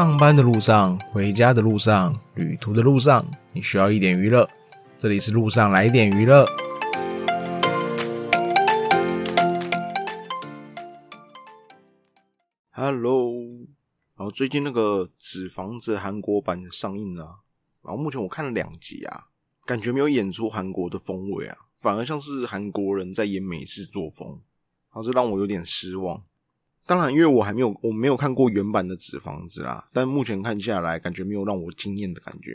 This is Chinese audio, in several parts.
上班的路上、回家的路上、旅途的路上，你需要一点娱乐。这里是路上来一点娱乐。Hello，然后最近那个《纸房子》韩国版上映了，然后目前我看了两集啊，感觉没有演出韩国的风味啊，反而像是韩国人在演美式作风，然后这让我有点失望。当然，因为我还没有我没有看过原版的纸房子啦，但目前看下来，感觉没有让我惊艳的感觉。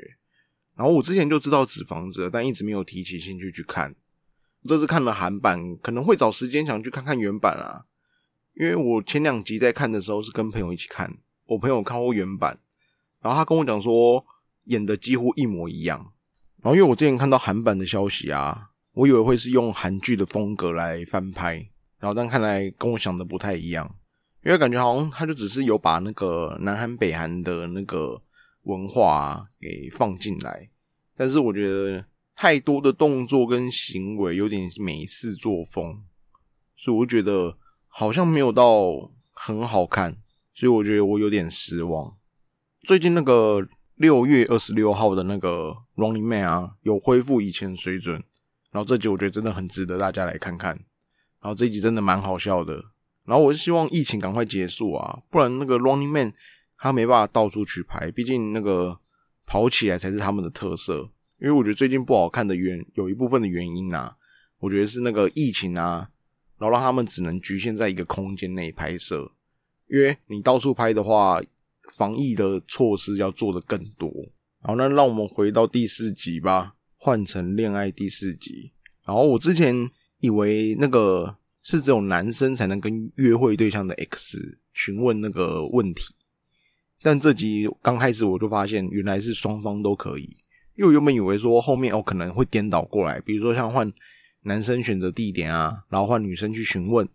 然后我之前就知道纸房子，但一直没有提起兴趣去看。这次看了韩版，可能会找时间想去看看原版啊。因为我前两集在看的时候是跟朋友一起看，我朋友看过原版，然后他跟我讲说演的几乎一模一样。然后因为我之前看到韩版的消息啊，我以为会是用韩剧的风格来翻拍，然后但看来跟我想的不太一样。因为感觉好像他就只是有把那个南韩北韩的那个文化给放进来，但是我觉得太多的动作跟行为有点美式作风，所以我觉得好像没有到很好看，所以我觉得我有点失望。最近那个六月二十六号的那个 Running Man 啊，有恢复以前水准，然后这集我觉得真的很值得大家来看看，然后这集真的蛮好笑的。然后我是希望疫情赶快结束啊，不然那个 Running Man 他没办法到处去拍，毕竟那个跑起来才是他们的特色。因为我觉得最近不好看的原有一部分的原因啊，我觉得是那个疫情啊，然后让他们只能局限在一个空间内拍摄。因为你到处拍的话，防疫的措施要做的更多。好，那让我们回到第四集吧，换成恋爱第四集。然后我之前以为那个。是只有男生才能跟约会对象的 X 询问那个问题，但这集刚开始我就发现原来是双方都可以，因为我原本以为说后面哦可能会颠倒过来，比如说像换男生选择地点啊，然后换女生去询问，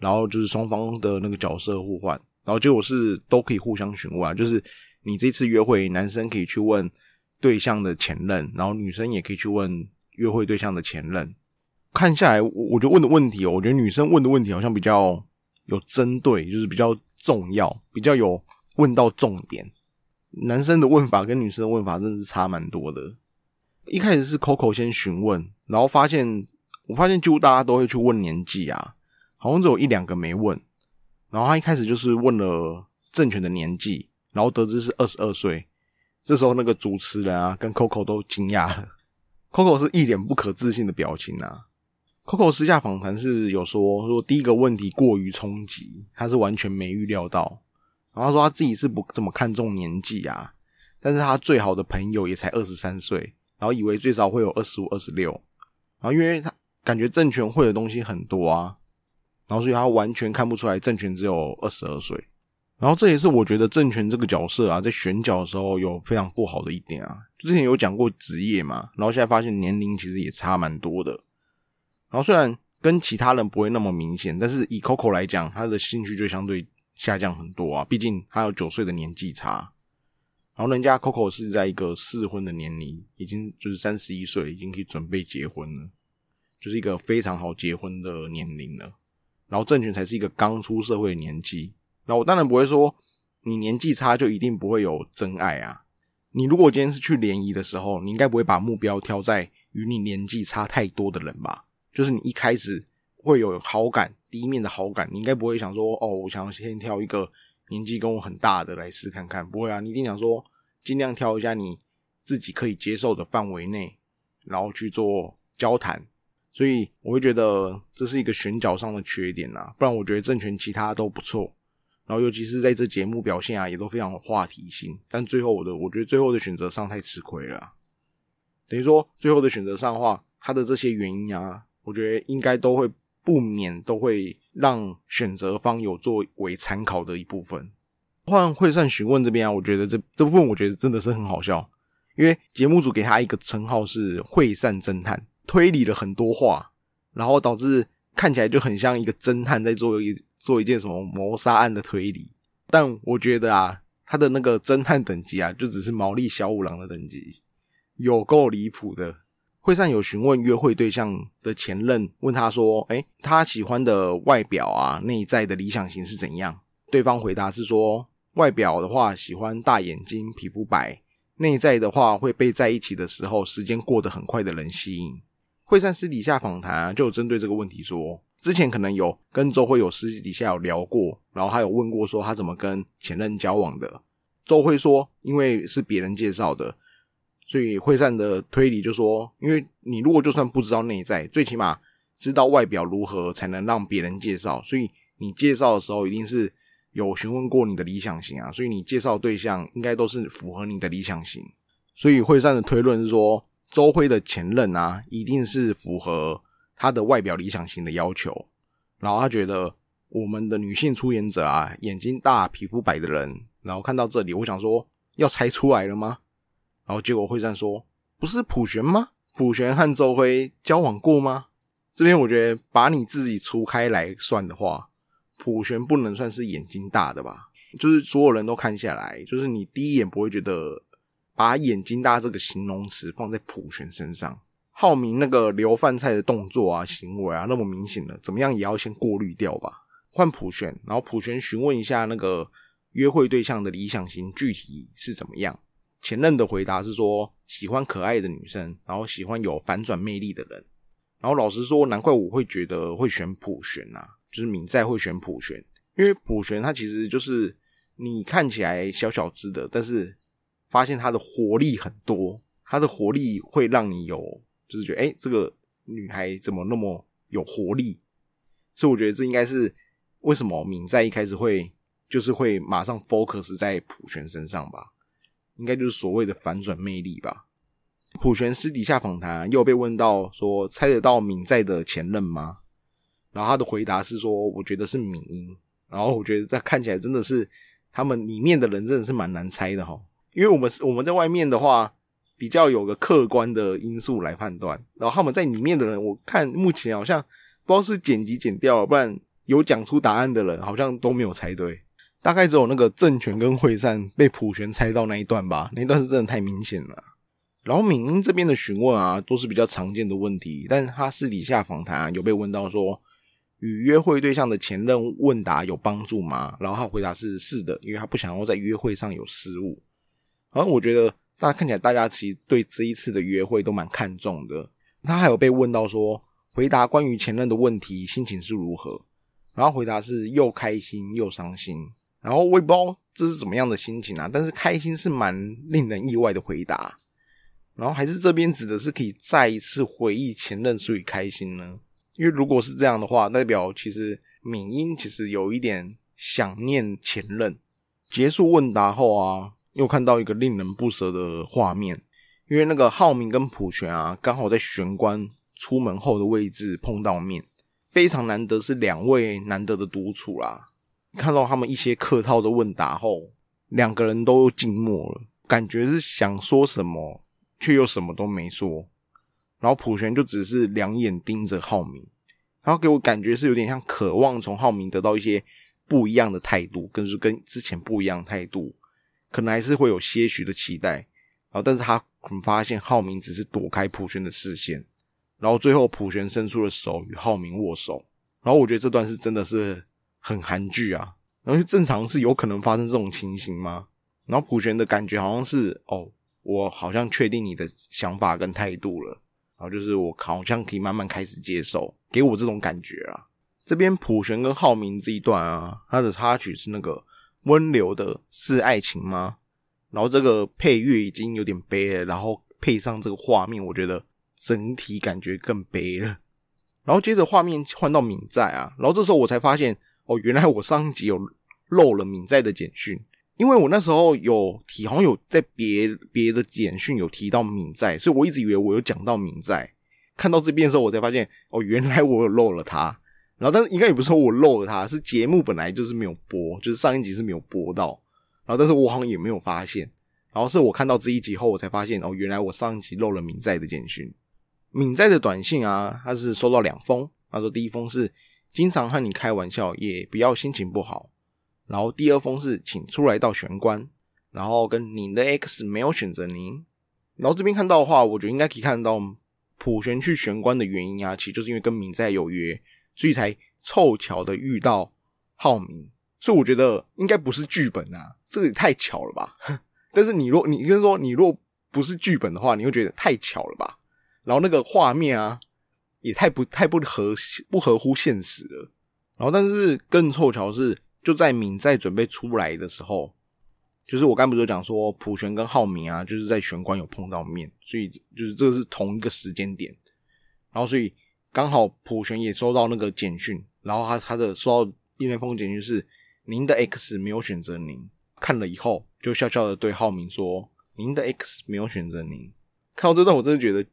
然后就是双方的那个角色互换，然后结果是都可以互相询问啊，就是你这次约会男生可以去问对象的前任，然后女生也可以去问约会对象的前任。看下来，我我觉得问的问题哦，我觉得女生问的问题好像比较有针对，就是比较重要，比较有问到重点。男生的问法跟女生的问法真的是差蛮多的。一开始是 Coco 先询问，然后发现我发现几乎大家都会去问年纪啊，好像只有一两个没问。然后他一开始就是问了正权的年纪，然后得知是二十二岁。这时候那个主持人啊跟 Coco 都惊讶了，Coco 是一脸不可置信的表情啊。Coco 私下访谈是有说，说第一个问题过于冲击，他是完全没预料到。然后他说他自己是不怎么看重年纪啊，但是他最好的朋友也才二十三岁，然后以为最少会有二十五、二十六。然后因为他感觉政权会的东西很多啊，然后所以他完全看不出来政权只有二十二岁。然后这也是我觉得政权这个角色啊，在选角的时候有非常不好的一点啊。之前有讲过职业嘛，然后现在发现年龄其实也差蛮多的。然后虽然跟其他人不会那么明显，但是以 Coco 来讲，他的兴趣就相对下降很多啊。毕竟他有九岁的年纪差，然后人家 Coco 是在一个适婚的年龄，已经就是三十一岁，已经可以准备结婚了，就是一个非常好结婚的年龄了。然后郑权才是一个刚出社会的年纪。那我当然不会说你年纪差就一定不会有真爱啊。你如果今天是去联谊的时候，你应该不会把目标挑在与你年纪差太多的人吧？就是你一开始会有好感，第一面的好感，你应该不会想说，哦，我想要先挑一个年纪跟我很大的来试看看，不会啊，你一定想说，尽量挑一下你自己可以接受的范围内，然后去做交谈。所以我会觉得这是一个选角上的缺点啊，不然我觉得政权其他都不错，然后尤其是在这节目表现啊，也都非常有话题性。但最后我的，我觉得最后的选择上太吃亏了，等于说最后的选择上的话，他的这些原因啊。我觉得应该都会不免都会让选择方有作为参考的一部分。换会善询问这边啊，我觉得这这部分我觉得真的是很好笑，因为节目组给他一个称号是会善侦探，推理了很多话，然后导致看起来就很像一个侦探在做一做一件什么谋杀案的推理。但我觉得啊，他的那个侦探等级啊，就只是毛利小五郎的等级，有够离谱的。会上有询问约会对象的前任，问他说：“哎，他喜欢的外表啊，内在的理想型是怎样？”对方回答是说：“外表的话喜欢大眼睛、皮肤白，内在的话会被在一起的时候时间过得很快的人吸引。惠善私底下访谈就针对这个问题说，之前可能有跟周慧有私底下有聊过，然后他有问过说他怎么跟前任交往的。周慧说，因为是别人介绍的，所以惠善的推理就说，因为你如果就算不知道内在，最起码知道外表如何才能让别人介绍，所以你介绍的时候一定是有询问过你的理想型啊，所以你介绍对象应该都是符合你的理想型。所以惠善的推论是说，周辉的前任啊，一定是符合他的外表理想型的要求，然后他觉得我们的女性出演者啊，眼睛大、皮肤白的人。然后看到这里，我想说要猜出来了吗？然后结果会善说不是普璇吗？普璇和周辉交往过吗？这边我觉得把你自己除开来算的话，普璇不能算是眼睛大的吧？就是所有人都看下来，就是你第一眼不会觉得把眼睛大这个形容词放在普璇身上。浩明那个留饭菜的动作啊、行为啊那么明显了，怎么样也要先过滤掉吧？换普璇，然后普璇询问一下那个。约会对象的理想型具体是怎么样？前任的回答是说喜欢可爱的女生，然后喜欢有反转魅力的人。然后老实说，难怪我会觉得会选普璇啊，就是敏在会选普璇，因为普璇她其实就是你看起来小小只的，但是发现他的活力很多，他的活力会让你有就是觉得哎，这个女孩怎么那么有活力？所以我觉得这应该是为什么敏在一开始会。就是会马上 focus 在普璇身上吧，应该就是所谓的反转魅力吧。普璇私底下访谈又被问到说猜得到敏在的前任吗？然后他的回答是说我觉得是敏英。然后我觉得这看起来真的是他们里面的人真的是蛮难猜的哈，因为我们我们在外面的话比较有个客观的因素来判断，然后他们在里面的人我看目前好像不知道是剪辑剪掉了，不然有讲出答案的人好像都没有猜对。大概只有那个政权跟会善被普璇猜到那一段吧，那段是真的太明显了。然后敏英这边的询问啊，都是比较常见的问题，但是他私底下访谈啊有被问到说，与约会对象的前任问答有帮助吗？然后他回答是是的，因为他不想要在约会上有失误。然后我觉得大家看起来大家其实对这一次的约会都蛮看重的。他还有被问到说，回答关于前任的问题心情是如何？然后回答是又开心又伤心。然后我也不知道这是怎么样的心情啊，但是开心是蛮令人意外的回答。然后还是这边指的是可以再一次回忆前任，所以开心呢？因为如果是这样的话，代表其实敏英其实有一点想念前任。结束问答后啊，又看到一个令人不舍的画面，因为那个浩明跟普璇啊，刚好在玄关出门后的位置碰到面，非常难得是两位难得的独处啦。看到他们一些客套的问答后，两个人都静默了，感觉是想说什么，却又什么都没说。然后普璇就只是两眼盯着浩明，然后给我感觉是有点像渴望从浩明得到一些不一样的态度，跟是跟之前不一样的态度，可能还是会有些许的期待。然后，但是他很发现浩明只是躲开普璇的视线，然后最后普璇伸出了手与浩明握手。然后我觉得这段是真的是。很韩剧啊，然后正常是有可能发生这种情形吗？然后普璇的感觉好像是哦，我好像确定你的想法跟态度了，然后就是我好像可以慢慢开始接受，给我这种感觉啊。这边普璇跟浩明这一段啊，它的插曲是那个温流的是爱情吗？然后这个配乐已经有点悲了，然后配上这个画面，我觉得整体感觉更悲了。然后接着画面换到敏在啊，然后这时候我才发现。哦，原来我上一集有漏了敏在的简讯，因为我那时候有提，好像有在别别的简讯有提到敏在，所以我一直以为我有讲到敏在。看到这边的时候，我才发现哦，原来我有漏了他。然后，但是应该也不是说我漏了他，是节目本来就是没有播，就是上一集是没有播到。然后，但是我好像也没有发现。然后是我看到这一集后，我才发现哦，原来我上一集漏了敏在的简讯。敏在的短信啊，他是收到两封。他说第一封是。经常和你开玩笑，也不要心情不好。然后第二封是请出来到玄关，然后跟你的 X 没有选择您。然后这边看到的话，我觉得应该可以看到普璇去玄关的原因啊，其实就是因为跟敏在有约，所以才凑巧的遇到浩明。所以我觉得应该不是剧本啊，这个也太巧了吧？但是你若你跟说你若不是剧本的话，你会觉得太巧了吧？然后那个画面啊，也太不太不合不合乎现实了。然后，但是更凑巧是，就在敏在准备出来的时候，就是我刚不是讲说普璇跟浩明啊，就是在玄关有碰到面，所以就是这个是同一个时间点。然后，所以刚好普璇也收到那个简讯，然后他他的收到一那封简讯是您的 X 没有选择您，看了以后就笑笑的对浩明说：“您的 X 没有选择您。”看到这段，我真的觉得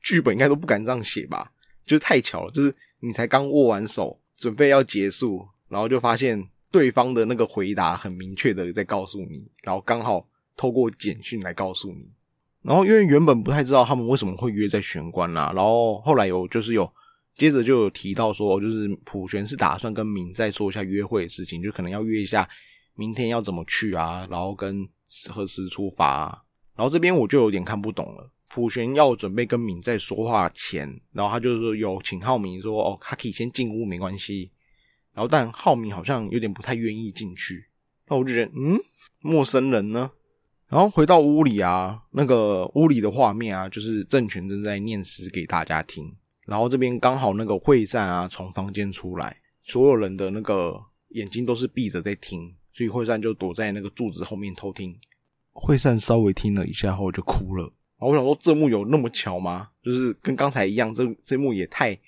剧本应该都不敢这样写吧，就太巧了，就是你才刚握完手。准备要结束，然后就发现对方的那个回答很明确的在告诉你，然后刚好透过简讯来告诉你。然后因为原本不太知道他们为什么会约在玄关啦，然后后来有就是有接着就有提到说，就是普璇是打算跟敏再说一下约会的事情，就可能要约一下明天要怎么去啊，然后跟何时出发啊。然后这边我就有点看不懂了。普璇要准备跟敏在说话前，然后他就说有请浩明说哦，他可以先进屋没关系。然后但浩明好像有点不太愿意进去，那我就觉得嗯，陌生人呢。然后回到屋里啊，那个屋里的画面啊，就是郑权正在念诗给大家听。然后这边刚好那个惠善啊从房间出来，所有人的那个眼睛都是闭着在听，所以惠善就躲在那个柱子后面偷听。惠善稍微听了一下后就哭了。然后我想说，这幕有那么巧吗？就是跟刚才一样，这这幕也太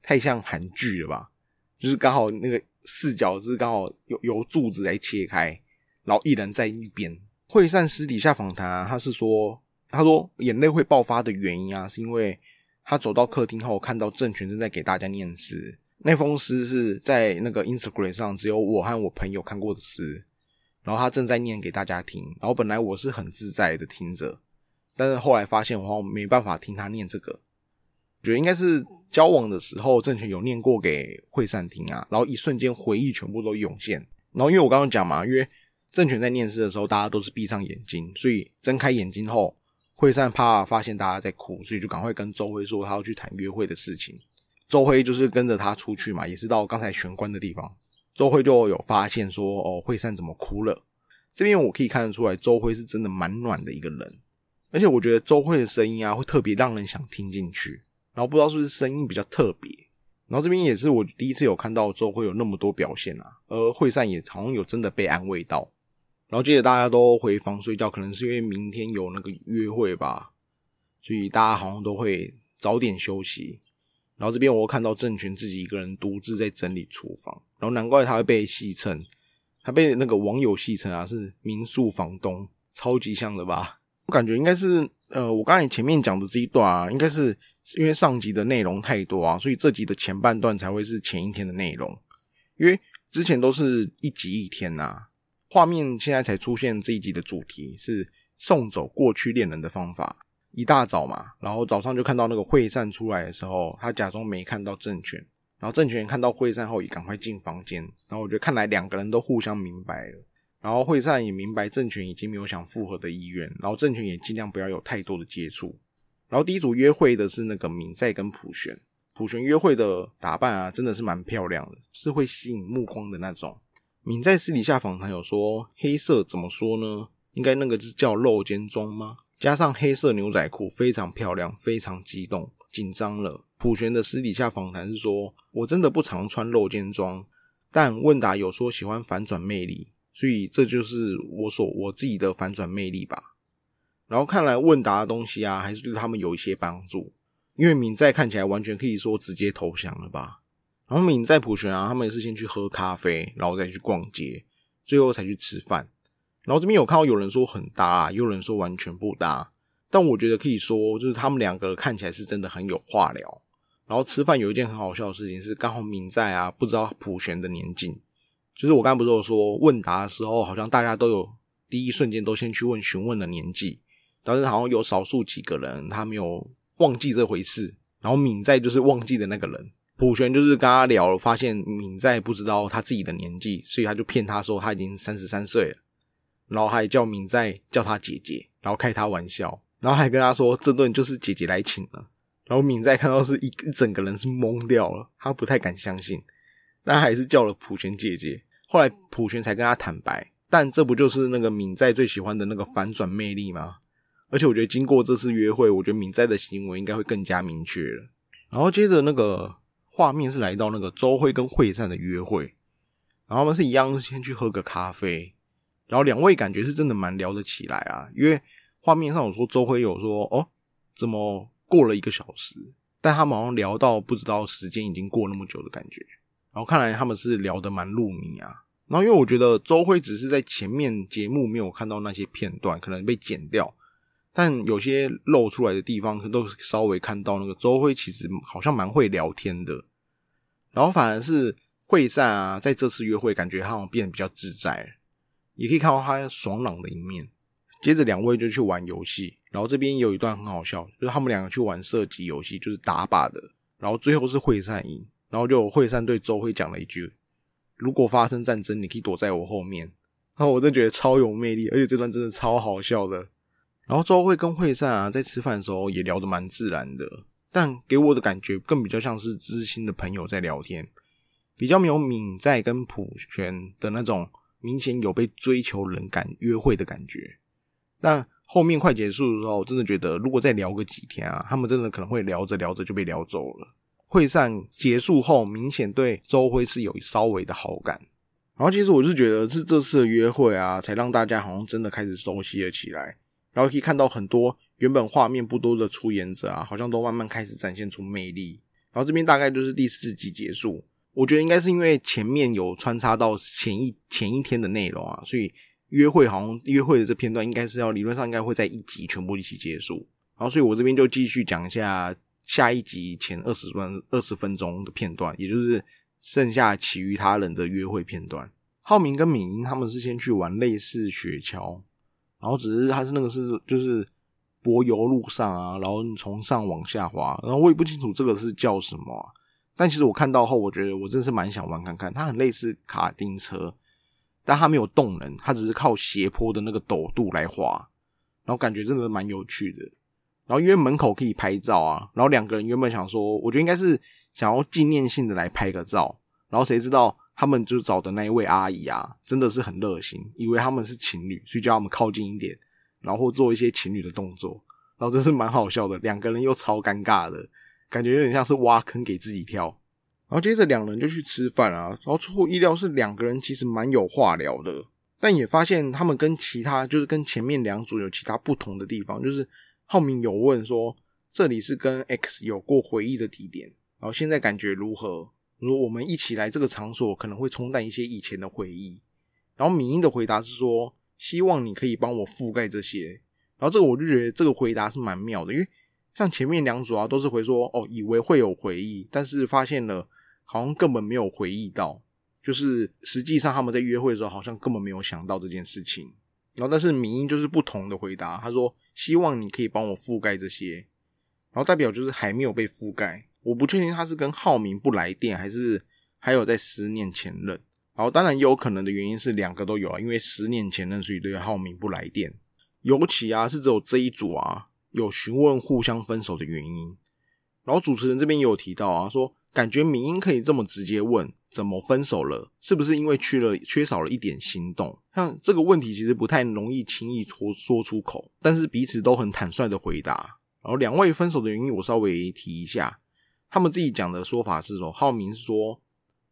太像韩剧了吧？就是刚好那个视角是刚好由由柱子来切开，然后一人在一边。惠善私底下访谈啊，他是说，他说眼泪会爆发的原因啊，是因为他走到客厅后，看到郑权正在给大家念诗。那封诗是在那个 Instagram 上只有我和我朋友看过的诗，然后他正在念给大家听。然后本来我是很自在的听着。但是后来发现，我没办法听他念这个，我觉得应该是交往的时候，郑权有念过给惠善听啊，然后一瞬间回忆全部都涌现。然后因为我刚刚讲嘛，因为郑权在念诗的时候，大家都是闭上眼睛，所以睁开眼睛后，惠善怕发现大家在哭，所以就赶快跟周辉说他要去谈约会的事情。周辉就是跟着他出去嘛，也是到刚才玄关的地方，周辉就有发现说，哦，惠善怎么哭了？这边我可以看得出来，周辉是真的蛮暖的一个人。而且我觉得周慧的声音啊，会特别让人想听进去。然后不知道是不是声音比较特别。然后这边也是我第一次有看到周慧有那么多表现啊。而惠善也好像有真的被安慰到。然后接着大家都回房睡觉，可能是因为明天有那个约会吧，所以大家好像都会早点休息。然后这边我看到郑权自己一个人独自在整理厨房，然后难怪他会被戏称，他被那个网友戏称啊是民宿房东，超级像的吧。我感觉应该是，呃，我刚才前面讲的这一段啊，应该是因为上集的内容太多啊，所以这集的前半段才会是前一天的内容。因为之前都是一集一天呐，画面现在才出现这一集的主题是送走过去恋人的方法。一大早嘛，然后早上就看到那个惠善出来的时候，他假装没看到郑权，然后郑权看到惠善后也赶快进房间，然后我觉得看来两个人都互相明白了。然后惠善也明白郑权已经没有想复合的意愿，然后郑权也尽量不要有太多的接触。然后第一组约会的是那个敏在跟普璇，普璇约会的打扮啊，真的是蛮漂亮的，是会吸引目光的那种。敏在私底下访谈有说，黑色怎么说呢？应该那个是叫露肩装吗？加上黑色牛仔裤，非常漂亮，非常激动，紧张了。普璇的私底下访谈是说，我真的不常穿露肩装，但问答有说喜欢反转魅力。所以这就是我所我自己的反转魅力吧。然后看来问答的东西啊，还是对他们有一些帮助。因为敏在看起来完全可以说直接投降了吧。然后敏在普璇啊，他们也是先去喝咖啡，然后再去逛街，最后才去吃饭。然后这边有看到有人说很搭，有人说完全不搭。但我觉得可以说，就是他们两个看起来是真的很有话聊。然后吃饭有一件很好笑的事情是，刚好敏在啊，不知道普璇的年纪。就是我刚刚不是有说问答的时候，好像大家都有第一瞬间都先去问询问的年纪，但是好像有少数几个人他没有忘记这回事。然后敏在就是忘记的那个人，普璇就是跟他聊，发现敏在不知道他自己的年纪，所以他就骗他说他已经三十三岁了，然后还叫敏在叫他姐姐，然后开他玩笑，然后还跟他说这顿就是姐姐来请了。然后敏在看到是一一整个人是懵掉了，他不太敢相信。但还是叫了普璇姐姐。后来普璇才跟他坦白，但这不就是那个敏在最喜欢的那个反转魅力吗？而且我觉得经过这次约会，我觉得敏在的行为应该会更加明确了。然后接着那个画面是来到那个周辉跟惠善的约会，然后他们是一样先去喝个咖啡，然后两位感觉是真的蛮聊得起来啊。因为画面上有说周辉有说哦，怎么过了一个小时？但他们好像聊到不知道时间已经过那么久的感觉。然后看来他们是聊得蛮入迷啊。然后因为我觉得周辉只是在前面节目没有看到那些片段，可能被剪掉。但有些露出来的地方，都稍微看到那个周辉其实好像蛮会聊天的，然后反而是惠善啊，在这次约会感觉他好像变得比较自在，也可以看到他爽朗的一面。接着两位就去玩游戏，然后这边有一段很好笑，就是他们两个去玩射击游戏，就是打靶的，然后最后是惠善赢，然后就惠善对周辉讲了一句：“如果发生战争，你可以躲在我后面。”然后我真觉得超有魅力，而且这段真的超好笑的。然后周慧跟惠善啊，在吃饭的时候也聊得蛮自然的，但给我的感觉更比较像是知心的朋友在聊天，比较没有敏在跟普璇的那种明显有被追求人感约会的感觉。但后面快结束的时候，真的觉得如果再聊个几天啊，他们真的可能会聊着聊着就被聊走了。会善结束后，明显对周辉是有稍微的好感。然后其实我是觉得是这次的约会啊，才让大家好像真的开始熟悉了起来。然后可以看到很多原本画面不多的出演者啊，好像都慢慢开始展现出魅力。然后这边大概就是第四集结束，我觉得应该是因为前面有穿插到前一前一天的内容啊，所以约会好像约会的这片段应该是要理论上应该会在一集全部一起结束。然后所以我这边就继续讲一下下一集前二十分二十分钟的片段，也就是剩下其余他人的约会片段。浩明跟敏英他们是先去玩类似雪橇。然后只是他是那个是就是柏油路上啊，然后从上往下滑，然后我也不清楚这个是叫什么，但其实我看到后，我觉得我真是蛮想玩看看。它很类似卡丁车，但它没有动能，它只是靠斜坡的那个陡度来滑，然后感觉真的蛮有趣的。然后因为门口可以拍照啊，然后两个人原本想说，我觉得应该是想要纪念性的来拍个照，然后谁知道。他们就找的那一位阿姨啊，真的是很热心，以为他们是情侣，所以叫他们靠近一点，然后做一些情侣的动作，然后真是蛮好笑的。两个人又超尴尬的感觉，有点像是挖坑给自己跳。然后接着两人就去吃饭啊，然后出乎意料是两个人其实蛮有话聊的，但也发现他们跟其他就是跟前面两组有其他不同的地方，就是浩明有问说这里是跟 X 有过回忆的地点，然后现在感觉如何？说我们一起来这个场所，可能会冲淡一些以前的回忆。然后敏英的回答是说，希望你可以帮我覆盖这些。然后这个我就觉得这个回答是蛮妙的，因为像前面两组啊，都是回说哦，以为会有回忆，但是发现了好像根本没有回忆到，就是实际上他们在约会的时候，好像根本没有想到这件事情。然后但是敏英就是不同的回答，他说希望你可以帮我覆盖这些，然后代表就是还没有被覆盖。我不确定他是跟浩明不来电，还是还有在思念前任。然后当然也有可能的原因是两个都有啊，因为思念前任，所以对浩明不来电。尤其啊是只有这一组啊有询问互相分手的原因。然后主持人这边也有提到啊，说感觉明英可以这么直接问怎么分手了，是不是因为缺了缺少了一点心动？像这个问题其实不太容易轻易说说出口，但是彼此都很坦率的回答。然后两位分手的原因我稍微提一下。他们自己讲的说法是说，浩明说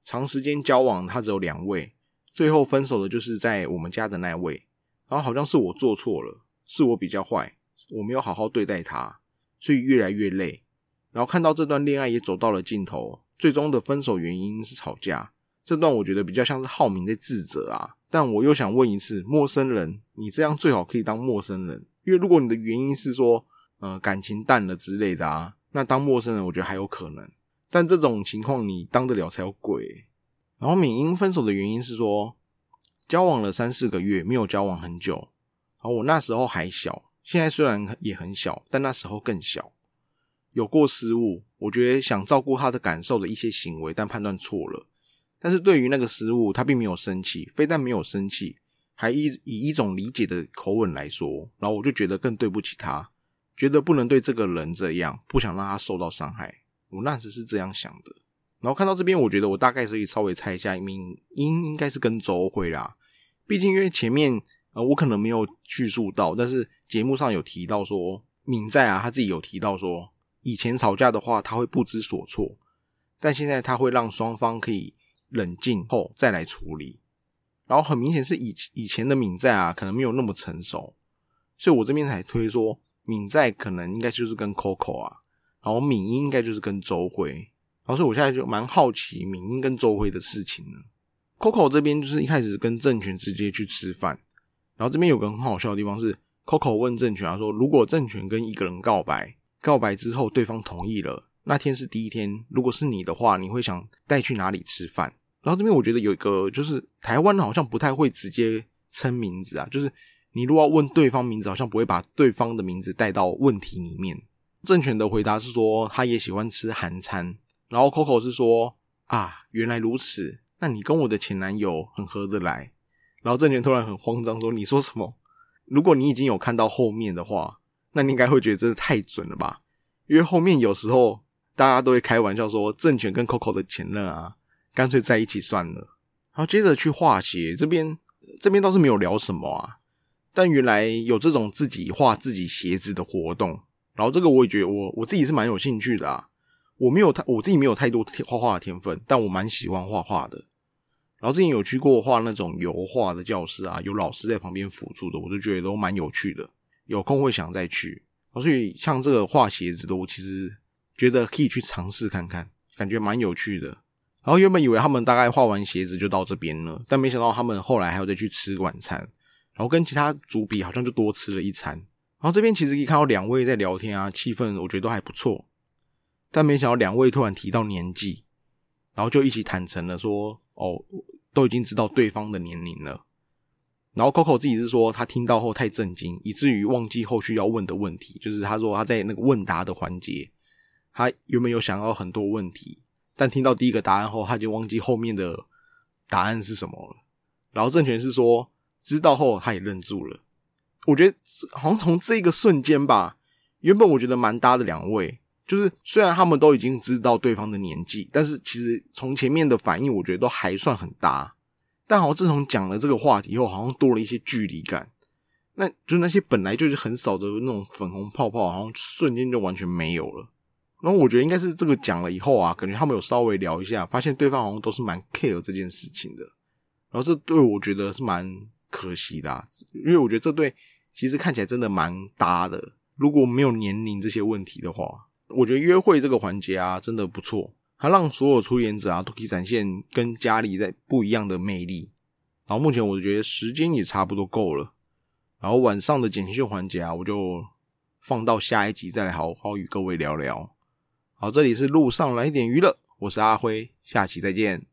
长时间交往他只有两位，最后分手的就是在我们家的那位，然后好像是我做错了，是我比较坏，我没有好好对待他，所以越来越累。然后看到这段恋爱也走到了尽头，最终的分手原因是吵架。这段我觉得比较像是浩明在自责啊，但我又想问一次，陌生人，你这样最好可以当陌生人，因为如果你的原因是说，呃，感情淡了之类的啊。那当陌生人，我觉得还有可能，但这种情况你当得了才有鬼。然后敏英分手的原因是说，交往了三四个月，没有交往很久。然后我那时候还小，现在虽然也很小，但那时候更小，有过失误。我觉得想照顾他的感受的一些行为，但判断错了。但是对于那个失误，他并没有生气，非但没有生气，还以以一种理解的口吻来说。然后我就觉得更对不起他。觉得不能对这个人这样，不想让他受到伤害。我那时是这样想的。然后看到这边，我觉得我大概可以稍微猜一下，明英应该是跟周辉啦。毕竟因为前面呃我可能没有叙述到，但是节目上有提到说，敏在啊他自己有提到说，以前吵架的话他会不知所措，但现在他会让双方可以冷静后再来处理。然后很明显是以以前的敏在啊，可能没有那么成熟，所以我这边才推说敏在可能应该就是跟 Coco 啊，然后敏英应该就是跟周辉，然后所以我现在就蛮好奇敏英跟周辉的事情呢。Coco 这边就是一开始跟郑权直接去吃饭，然后这边有个很好笑的地方是，Coco 问郑权啊说，如果郑权跟一个人告白，告白之后对方同意了，那天是第一天，如果是你的话，你会想带去哪里吃饭？然后这边我觉得有一个就是台湾好像不太会直接称名字啊，就是你如果要问对方名字，好像不会把对方的名字带到问题里面。郑权的回答是说他也喜欢吃韩餐，然后 Coco 是说啊原来如此。那你跟我的前男友很合得来，然后郑权突然很慌张说：“你说什么？如果你已经有看到后面的话，那你应该会觉得真的太准了吧？因为后面有时候大家都会开玩笑说，郑权跟 Coco 的前任啊，干脆在一起算了。然后接着去画鞋，这边这边倒是没有聊什么啊，但原来有这种自己画自己鞋子的活动，然后这个我也觉得我我自己是蛮有兴趣的啊。我没有太我自己没有太多画画的天分，但我蛮喜欢画画的。”然后之前有去过画那种油画的教室啊，有老师在旁边辅助的，我就觉得都蛮有趣的。有空会想再去。所以像这个画鞋子的，我其实觉得可以去尝试看看，感觉蛮有趣的。然后原本以为他们大概画完鞋子就到这边了，但没想到他们后来还要再去吃晚餐，然后跟其他组比好像就多吃了一餐。然后这边其实可以看到两位在聊天啊，气氛我觉得都还不错。但没想到两位突然提到年纪，然后就一起坦诚了说：“哦。”都已经知道对方的年龄了，然后 Coco 自己是说他听到后太震惊，以至于忘记后续要问的问题。就是他说他在那个问答的环节，他原本有想要很多问题，但听到第一个答案后，他就忘记后面的答案是什么了。然后郑权是说知道后他也愣住了。我觉得好像从这个瞬间吧，原本我觉得蛮搭的两位。就是虽然他们都已经知道对方的年纪，但是其实从前面的反应，我觉得都还算很搭。但好像自从讲了这个话题以后，好像多了一些距离感。那就那些本来就是很少的那种粉红泡泡，好像瞬间就完全没有了。然后我觉得应该是这个讲了以后啊，感觉他们有稍微聊一下，发现对方好像都是蛮 care 这件事情的。然后这对我觉得是蛮可惜的，因为我觉得这对其实看起来真的蛮搭的。如果没有年龄这些问题的话。我觉得约会这个环节啊，真的不错，他让所有出演者啊都可以展现跟家里在不一样的魅力。然后目前我觉得时间也差不多够了，然后晚上的简讯环节啊，我就放到下一集再来好好与各位聊聊。好，这里是路上来点娱乐，我是阿辉，下期再见。